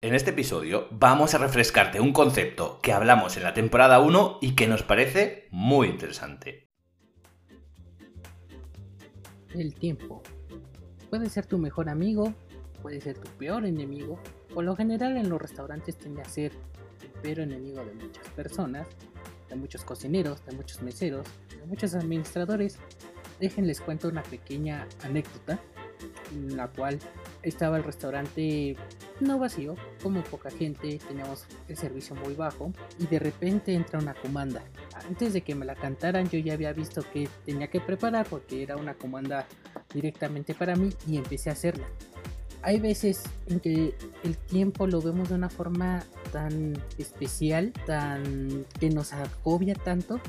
En este episodio vamos a refrescarte un concepto que hablamos en la temporada 1 y que nos parece muy interesante. El tiempo. Puede ser tu mejor amigo, puede ser tu peor enemigo. Por lo general en los restaurantes tiende a ser el peor enemigo de muchas personas, de muchos cocineros, de muchos meseros, de muchos administradores. Déjenles cuento una pequeña anécdota en la cual estaba el restaurante no vacío, como poca gente, teníamos el servicio muy bajo y de repente entra una comanda. Antes de que me la cantaran yo ya había visto que tenía que preparar porque era una comanda directamente para mí y empecé a hacerla. Hay veces en que el tiempo lo vemos de una forma tan especial, tan que nos agobia tanto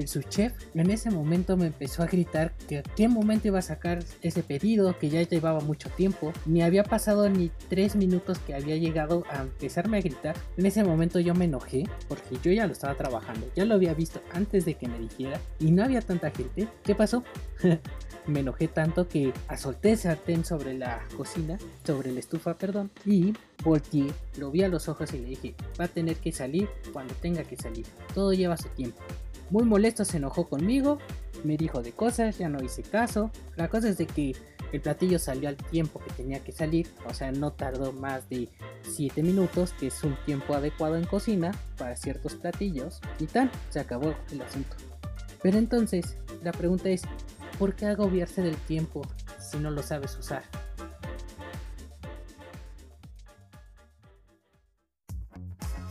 el subchef en ese momento me empezó a gritar que a qué momento iba a sacar ese pedido, que ya llevaba mucho tiempo, ni había pasado ni tres minutos que había llegado a empezarme a gritar. En ese momento yo me enojé porque yo ya lo estaba trabajando, ya lo había visto antes de que me dijera y no había tanta gente. ¿Qué pasó? me enojé tanto que asolté el sartén sobre la cocina, sobre la estufa, perdón, y volteé, lo vi a los ojos y le dije, va a tener que salir cuando tenga que salir. Todo lleva su tiempo. Muy molesto se enojó conmigo, me dijo de cosas, ya no hice caso. La cosa es de que el platillo salió al tiempo que tenía que salir, o sea, no tardó más de 7 minutos, que es un tiempo adecuado en cocina para ciertos platillos, y tal, se acabó el asunto. Pero entonces, la pregunta es, ¿por qué agobiarse del tiempo si no lo sabes usar?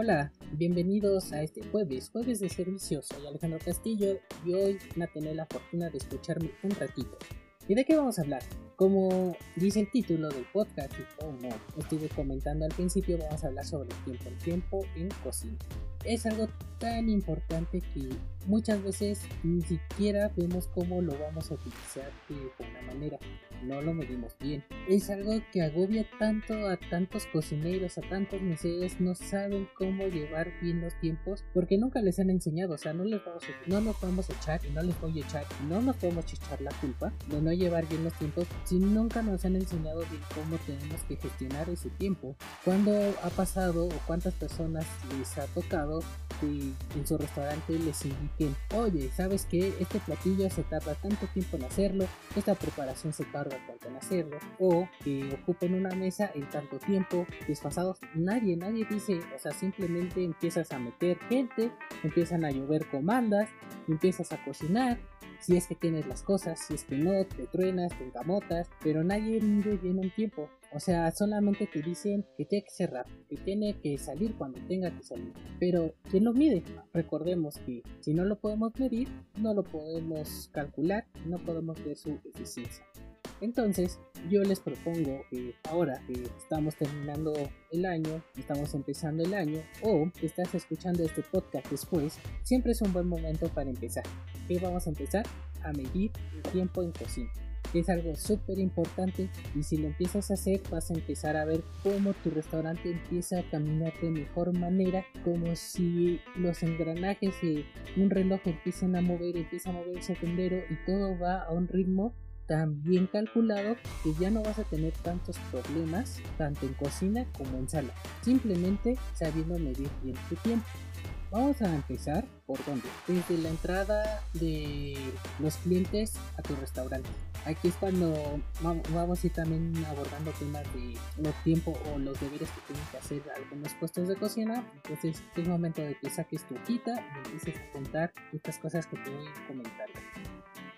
Hola, bienvenidos a este jueves, jueves de servicio. Soy Alejandro Castillo y hoy van a tener la fortuna de escucharme un ratito. ¿Y de qué vamos a hablar? Como dice el título del podcast y como estuve comentando al principio, vamos a hablar sobre el tiempo, el tiempo en cocina. Es algo tan importante que muchas veces ni siquiera vemos cómo lo vamos a utilizar de buena manera. No lo medimos bien. Es algo que agobia tanto a tantos cocineros, a tantos meseros, no saben cómo llevar bien los tiempos porque nunca les han enseñado. O sea, no les vamos a, no nos vamos a echar y no les voy a echar no nos podemos echar la culpa de no llevar bien los tiempos si nunca nos han enseñado bien cómo tenemos que gestionar ese tiempo. ¿Cuándo ha pasado o cuántas personas les ha tocado que en su restaurante les oye, ¿sabes que Este platillo se tarda tanto tiempo en hacerlo, esta preparación se tarda tanto en hacerlo, o que ocupen una mesa en tanto tiempo, desfasados. Nadie, nadie dice, o sea, simplemente empiezas a meter gente, empiezan a llover comandas, empiezas a cocinar, si es que tienes las cosas, si es que no, te truenas, te encamotas, pero nadie mide bien un tiempo. O sea, solamente te dicen que tiene que rápido, que tiene que salir cuando tenga que salir. Pero, ¿quién lo mide? Recordemos que si no lo podemos medir, no lo podemos calcular, no podemos ver su eficiencia. Entonces, yo les propongo que ahora que estamos terminando el año, estamos empezando el año, o estás escuchando este podcast después, siempre es un buen momento para empezar. ¿Qué vamos a empezar? A medir el tiempo en cocina. Es algo súper importante y si lo empiezas a hacer vas a empezar a ver cómo tu restaurante empieza a caminar de mejor manera, como si los engranajes de un reloj empiecen a mover, empieza a mover el secundero y todo va a un ritmo tan bien calculado que ya no vas a tener tantos problemas tanto en cocina como en sala, simplemente sabiendo medir bien tu tiempo. Vamos a empezar por dónde? Desde la entrada de los clientes a tu restaurante. Aquí es cuando vamos a ir también abordando temas de los tiempos o los deberes que tienen que hacer algunos puestos de cocina. Entonces es momento de que saques tu hojita y empieces a contar estas cosas que te voy a comentar.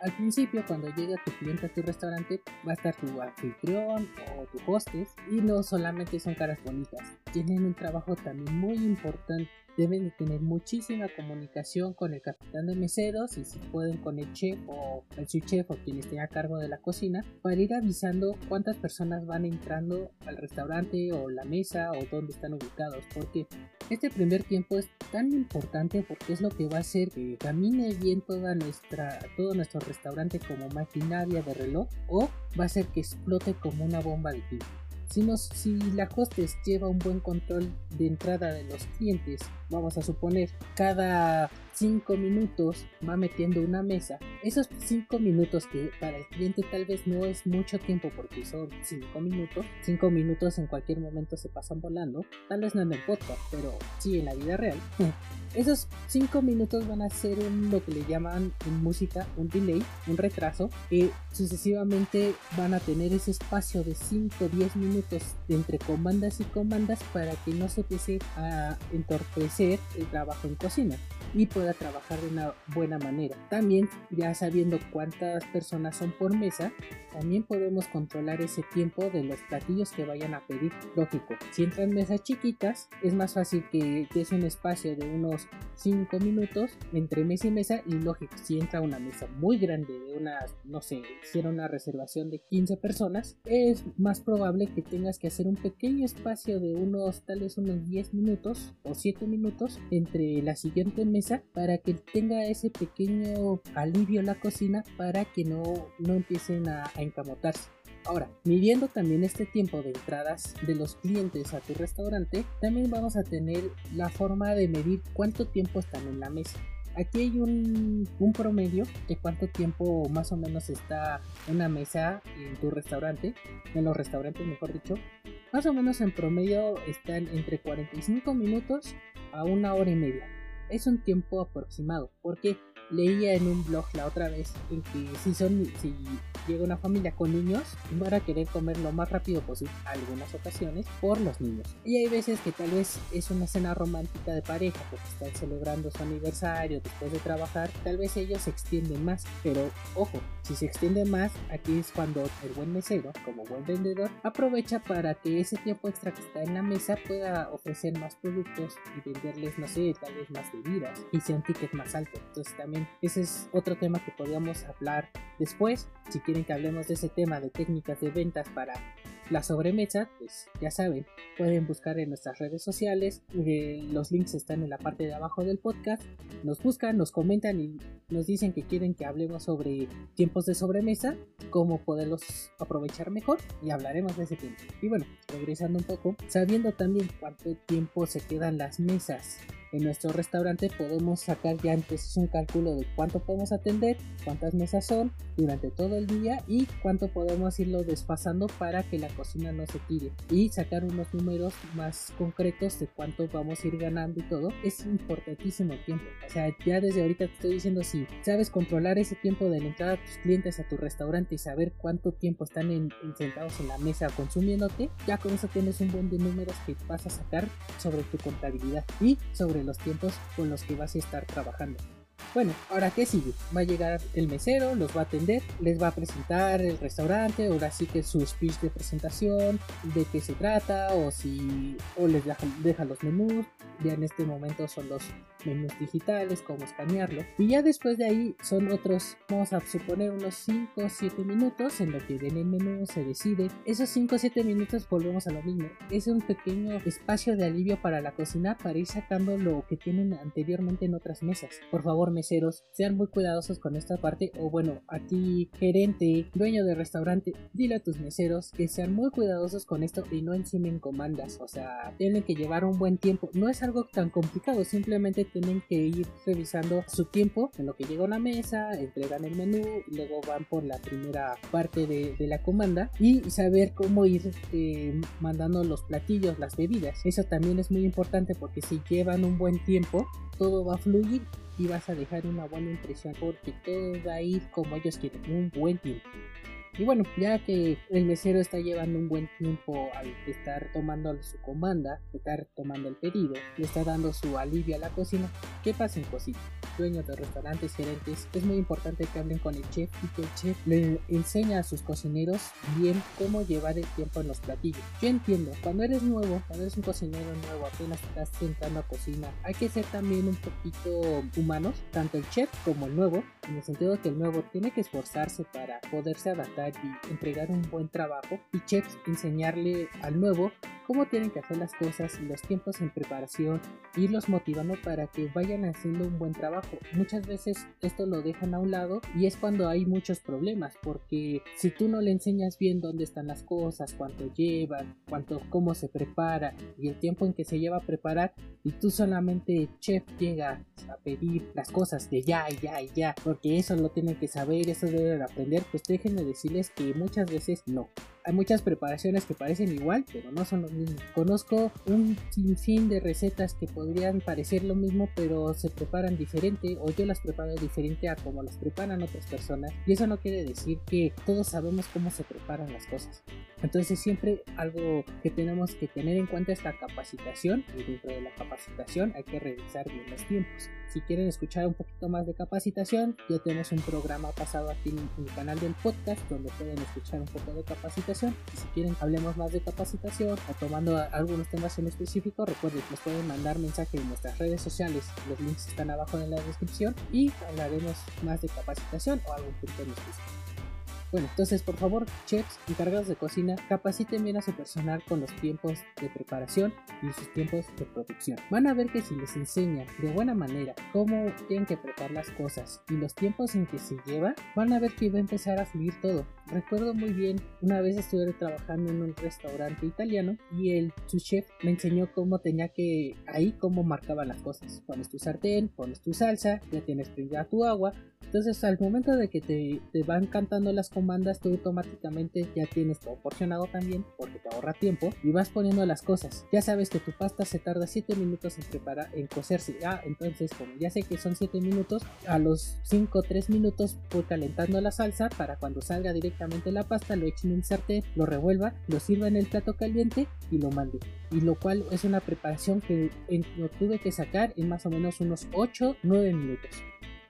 Al principio, cuando llega tu cliente a tu restaurante, va a estar tu anfitrión o tu hostes y no solamente son caras bonitas, tienen un trabajo también muy importante deben de tener muchísima comunicación con el capitán de meseros y si pueden con el chef o el chef o quien esté a cargo de la cocina para ir avisando cuántas personas van entrando al restaurante o la mesa o dónde están ubicados porque este primer tiempo es tan importante porque es lo que va a hacer que camine bien toda nuestra todo nuestro restaurante como maquinaria de reloj o va a hacer que explote como una bomba de tiempo si, si la hostess lleva un buen control de entrada de los clientes, vamos a suponer, cada 5 minutos va metiendo una mesa. Esos 5 minutos que para el cliente tal vez no es mucho tiempo porque son 5 minutos. 5 minutos en cualquier momento se pasan volando. Tal vez no en el podcast, pero sí en la vida real. Esos 5 minutos van a ser lo que le llaman en música un delay, un retraso, y sucesivamente van a tener ese espacio de 5 o 10 minutos entre comandas y comandas para que no se empiece a entorpecer el trabajo en cocina y pueda trabajar de una buena manera. También ya sabiendo cuántas personas son por mesa, también podemos controlar ese tiempo de los platillos que vayan a pedir. Lógico, si entran mesas chiquitas, es más fácil que es un espacio de unos 5 minutos entre mesa y mesa. Y lógico, si entra una mesa muy grande de unas, no sé, hicieron una reservación de 15 personas, es más probable que tengas que hacer un pequeño espacio de unos, tal vez unos 10 minutos o 7 minutos entre la siguiente mesa para que tenga ese pequeño alivio en la cocina para que no, no empiecen a encamotarse. Ahora, midiendo también este tiempo de entradas de los clientes a tu restaurante, también vamos a tener la forma de medir cuánto tiempo están en la mesa. Aquí hay un, un, promedio de cuánto tiempo más o menos está una mesa en tu restaurante, en los restaurantes mejor dicho. Más o menos en promedio están entre 45 minutos a una hora y media. Es un tiempo aproximado, porque leía en un blog la otra vez en que si son si llega una familia con niños van a querer comer lo más rápido posible algunas ocasiones por los niños. Y hay veces que tal vez es una cena romántica de pareja porque están celebrando su aniversario después de trabajar tal vez ellos se extienden más pero ojo si se extiende más aquí es cuando el buen mesero como buen vendedor aprovecha para que ese tiempo extra que está en la mesa pueda ofrecer más productos y venderles no sé tal vez más bebidas y sea un ticket más alto entonces también ese es otro tema que podríamos hablar después. Si quieren que hablemos de ese tema de técnicas de ventas para la sobremesa, pues ya saben, pueden buscar en nuestras redes sociales. Eh, los links están en la parte de abajo del podcast. Nos buscan, nos comentan y nos dicen que quieren que hablemos sobre tiempos de sobremesa, cómo poderlos aprovechar mejor y hablaremos de ese tema. Y bueno, regresando un poco, sabiendo también cuánto tiempo se quedan las mesas en nuestro restaurante podemos sacar ya entonces un cálculo de cuánto podemos atender, cuántas mesas son durante todo el día y cuánto podemos irlo desfasando para que la cocina no se tire y sacar unos números más concretos de cuánto vamos a ir ganando y todo es importantísimo el tiempo o sea ya desde ahorita te estoy diciendo si sabes controlar ese tiempo de la entrada de tus clientes a tu restaurante y saber cuánto tiempo están en, sentados en la mesa consumiéndote ya con eso tienes un buen de números que vas a sacar sobre tu contabilidad y sobre los tiempos con los que vas a estar trabajando. Bueno, ahora qué sigue? Va a llegar el mesero, los va a atender, les va a presentar el restaurante, ahora sí que su speech de presentación, de qué se trata, o si o les deja, deja los menús, ya en este momento son los menús digitales, cómo escanearlo. Y ya después de ahí son otros, vamos a suponer unos 5 o 7 minutos en lo que ven el menú, se decide. Esos 5 o 7 minutos volvemos a lo mismo. Es un pequeño espacio de alivio para la cocina para ir sacando lo que tienen anteriormente en otras mesas. Por favor, meseros, sean muy cuidadosos con esta parte. O bueno, aquí gerente, dueño de restaurante, dile a tus meseros que sean muy cuidadosos con esto y no encimen comandas. O sea, tienen que llevar un buen tiempo. No es algo tan complicado, simplemente tienen que ir revisando su tiempo en lo que llega a una mesa, entregan el menú y luego van por la primera parte de, la comanda y saber cómo ir eh, mandando los platillos, las bebidas. Eso también es muy importante porque si llevan un buen tiempo, todo va a fluir y vas a dejar una buena impresión porque todo va a ir como ellos quieren, un buen tiempo. Y bueno, ya que el mesero está llevando un buen tiempo al estar tomando su comanda, estar tomando el pedido, le está dando su alivio a la cocina, ¿qué pasa en cocina? Dueños de restaurantes, gerentes, es muy importante que hablen con el chef y que el chef le enseñe a sus cocineros bien cómo llevar el tiempo en los platillos. Yo entiendo, cuando eres nuevo, cuando eres un cocinero nuevo, apenas estás entrando a cocina, hay que ser también un poquito humanos, tanto el chef como el nuevo, en el sentido de que el nuevo tiene que esforzarse para poderse adaptar entregar un buen trabajo y chefs enseñarle al nuevo cómo tienen que hacer las cosas los tiempos en preparación, irlos motivando para que vayan haciendo un buen trabajo. Muchas veces esto lo dejan a un lado y es cuando hay muchos problemas, porque si tú no le enseñas bien dónde están las cosas, cuánto llevan, cuánto, cómo se prepara y el tiempo en que se lleva a preparar, y tú solamente chef llega a pedir las cosas de ya y ya y ya, porque eso lo tienen que saber, eso deben aprender, pues déjenme decirles que muchas veces no. Hay muchas preparaciones que parecen igual, pero no son lo mismo. Conozco un sinfín de recetas que podrían parecer lo mismo, pero se preparan diferente o yo las preparo diferente a como las preparan otras personas. Y eso no quiere decir que todos sabemos cómo se preparan las cosas. Entonces siempre algo que tenemos que tener en cuenta es la capacitación y dentro de la capacitación hay que revisar bien los tiempos. Si quieren escuchar un poquito más de capacitación, ya tenemos un programa pasado aquí en el canal del podcast donde pueden escuchar un poco de capacitación. Y si quieren hablemos más de capacitación o tomando algunos temas en específico, recuerden que nos pueden mandar mensaje en nuestras redes sociales. Los links están abajo en la descripción y hablaremos más de capacitación o algún punto en específico. Bueno, entonces por favor, chefs encargados de cocina, capaciten bien a su personal con los tiempos de preparación y sus tiempos de producción. Van a ver que si les enseñan de buena manera cómo tienen que preparar las cosas y los tiempos en que se lleva, van a ver que va a empezar a fluir todo. Recuerdo muy bien, una vez estuve trabajando en un restaurante italiano y el su chef me enseñó cómo tenía que ahí cómo marcaban las cosas. Pones tu sartén, pones tu salsa, ya tienes prendida tu agua. Entonces al momento de que te, te van cantando las comandas, tú automáticamente ya tienes todo porcionado también porque te ahorra tiempo y vas poniendo las cosas. Ya sabes que tu pasta se tarda 7 minutos en preparar, en cocerse. Ah, entonces como ya sé que son 7 minutos, a los 5 3 minutos voy calentando la salsa para cuando salga directamente la pasta lo eche en un sartén, lo revuelva, lo sirva en el plato caliente y lo mande. Y lo cual es una preparación que lo tuve que sacar en más o menos unos 8 9 minutos.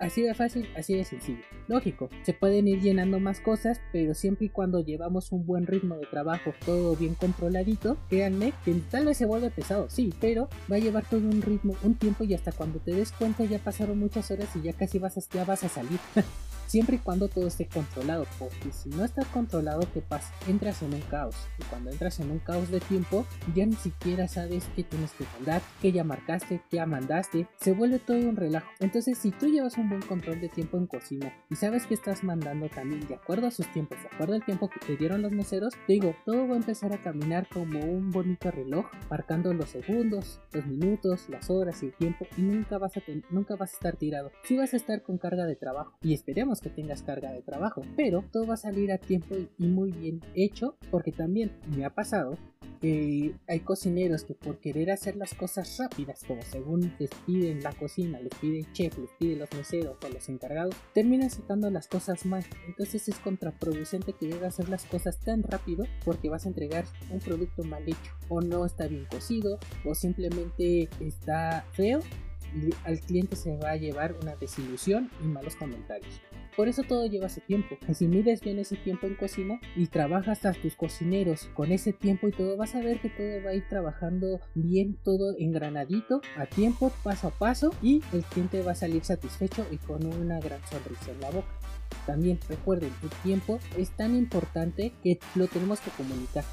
Así de fácil, así de sencillo. Lógico, se pueden ir llenando más cosas, pero siempre y cuando llevamos un buen ritmo de trabajo, todo bien controladito, créanme que tal vez se vuelve pesado, sí, pero va a llevar todo un ritmo, un tiempo y hasta cuando te des cuenta ya pasaron muchas horas y ya casi vas a, vas a salir. siempre y cuando todo esté controlado, porque si no está controlado, ¿qué pasa? Entras en un caos, y cuando entras en un caos de tiempo, ya ni siquiera sabes qué tienes que mandar, qué ya marcaste, qué ya mandaste, se vuelve todo un relajo. Entonces, si tú llevas un buen control de tiempo en cocina y sabes que estás mandando también de acuerdo a sus tiempos, de acuerdo al tiempo que te dieron los meseros, te digo, todo va a empezar a caminar como un bonito reloj, marcando los segundos, los minutos, las horas y el tiempo, y nunca vas a, nunca vas a estar tirado. Si vas a estar con carga de trabajo, y esperemos que tengas carga de trabajo, pero todo va a salir a tiempo y muy bien hecho porque también me ha pasado hay cocineros que por querer hacer las cosas rápidas, como según les piden la cocina, les pide el chef, les pide los meseros o los encargados, terminan sacando las cosas mal. Entonces es contraproducente que llegue a hacer las cosas tan rápido porque vas a entregar un producto mal hecho, o no está bien cocido, o simplemente está feo al cliente se va a llevar una desilusión y malos comentarios. Por eso todo lleva su tiempo. Y si mides bien ese tiempo en cocina y trabajas a tus cocineros con ese tiempo y todo, vas a ver que todo va a ir trabajando bien, todo engranadito, a tiempo, paso a paso, y el cliente va a salir satisfecho y con una gran sonrisa en la boca. También recuerden, el tiempo es tan importante que lo tenemos que comunicar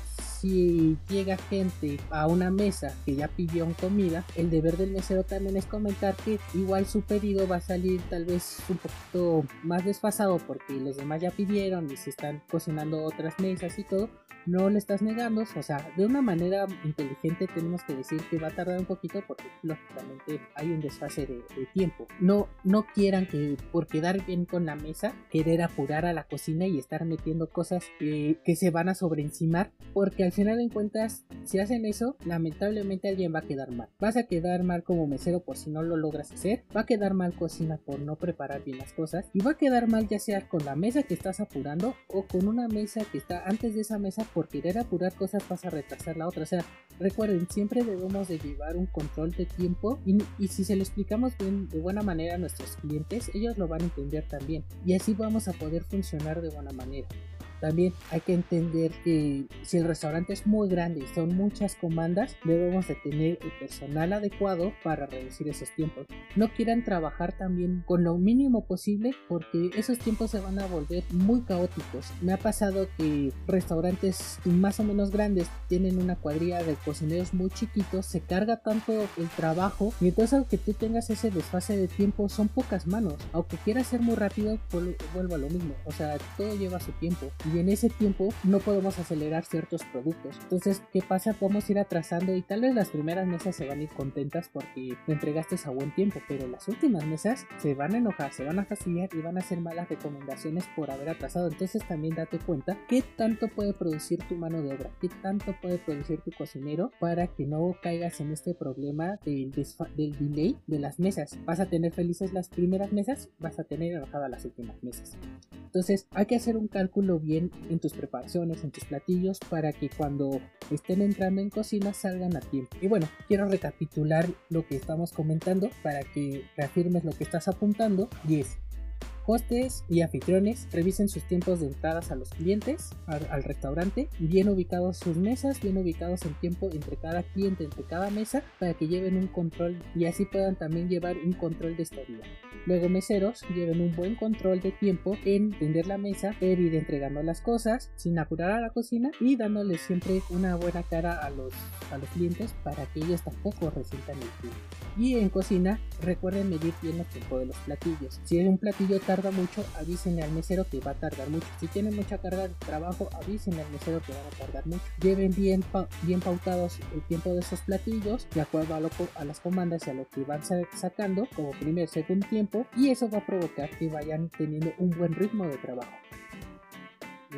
si llega gente a una mesa que ya pidió comida, el deber del mesero también es comentar que igual su pedido va a salir tal vez un poquito más desfasado porque los demás ya pidieron y se están cocinando otras mesas y todo. No le estás negando, o sea, de una manera inteligente tenemos que decir que va a tardar un poquito porque lógicamente hay un desfase de, tiempo. No, no quieran que por quedar bien con la mesa, querer apurar a la cocina y estar metiendo cosas que, que se van a sobreencimar porque al final de cuentas, si hacen eso, lamentablemente alguien va a quedar mal. Vas a quedar mal como mesero por si no lo logras hacer, va a quedar mal cocina por no preparar bien las cosas y va a quedar mal ya sea con la mesa que estás apurando o con una mesa que está antes de esa mesa por querer apurar cosas vas a retrasar la otra. O sea, recuerden, siempre debemos de llevar un control de tiempo y si se lo explicamos bien de buena manera a nuestros clientes, ellos lo van a entender también y así vamos a poder funcionar de buena manera. También hay que entender que si el restaurante es muy grande y son muchas comandas, debemos de tener el personal adecuado para reducir esos tiempos. No quieran trabajar también con lo mínimo posible porque esos tiempos se van a volver muy caóticos. Me ha pasado que restaurantes más o menos grandes tienen una cuadrilla de cocineros muy chiquitos, se carga tanto el trabajo y entonces aunque tú tengas ese desfase de tiempo son pocas manos. Aunque quieras ser muy rápido, vuelvo lo mismo. O sea, todo lleva su tiempo y en ese tiempo no podemos acelerar ciertos productos. Entonces, ¿qué pasa? A ir atrasando y tal vez las primeras mesas se van a ir contentas porque te entregaste a buen tiempo, pero las últimas mesas se van a enojar, se van a fastidiar y van a hacer malas recomendaciones por haber atrasado. Entonces, también date cuenta qué tanto puede producir tu mano de obra, qué tanto puede producir tu cocinero para que no caigas en este problema del, del delay de las mesas. Vas a tener felices las primeras mesas, vas a tener enojadas las últimas mesas. Entonces, hay que hacer un cálculo bien en tus preparaciones, en tus platillos, para que cuando estén entrando en cocina salgan a tiempo. Y bueno, quiero recapitular lo que estamos comentando para que reafirmes lo que estás apuntando. Y es, Hostes y anfitriones revisen sus tiempos de entradas a los clientes, al, restaurante, bien ubicados sus mesas, bien ubicados el tiempo entre cada cliente, entre cada mesa, para que lleven un control y así puedan también llevar un control de estabilidad. Luego meseros lleven un buen control de tiempo en tender la mesa, per ir entregando las cosas sin apurar a la cocina y dándoles siempre una buena cara a los, a los clientes para que ellos tampoco resientan el tiempo. Y en cocina recuerden medir bien el tiempo de los platillos. Si un platillo tarda mucho, avísenle al mesero que va a tardar mucho. Si tienen mucha carga de trabajo, avísenle al mesero que va a tardar mucho. Lleven bien, bien pautados el tiempo de esos platillos de acuerdo a, lo, a las comandas y a lo que van sacando como primer, segundo tiempo y eso va a provocar que vayan teniendo un buen ritmo de trabajo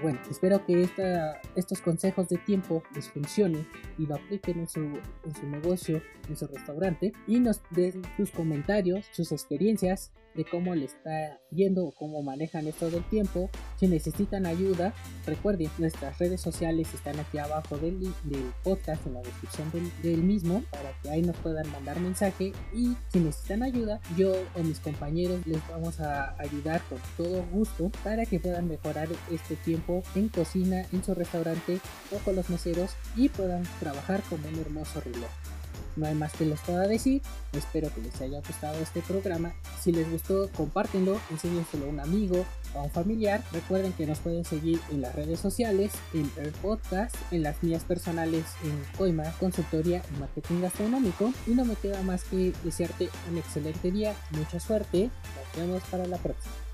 bueno, espero que estos consejos de tiempo les funcionen y lo apliquen en su, en su negocio, en su restaurante y nos den sus comentarios, sus experiencias de cómo le está yendo o cómo manejan esto del tiempo. Si necesitan ayuda, recuerden, nuestras redes sociales están aquí abajo del, del podcast, en la descripción del, del, mismo, para que ahí nos puedan mandar mensaje. Y si necesitan ayuda, yo o mis compañeros les vamos a ayudar con todo gusto para que puedan mejorar este tiempo en cocina, en su restaurante o con los meseros y puedan trabajar como un hermoso reloj. No hay más que les pueda decir. Espero que les haya gustado este programa. Si les gustó, compártenlo, enséñenselo a un amigo o a un familiar. Recuerden que nos pueden seguir en las redes sociales, en el podcast, en las mías personales en Coima, Consultoría y Marketing Gastronómico. Y no me queda más que desearte un excelente día, mucha suerte. Nos vemos para la próxima.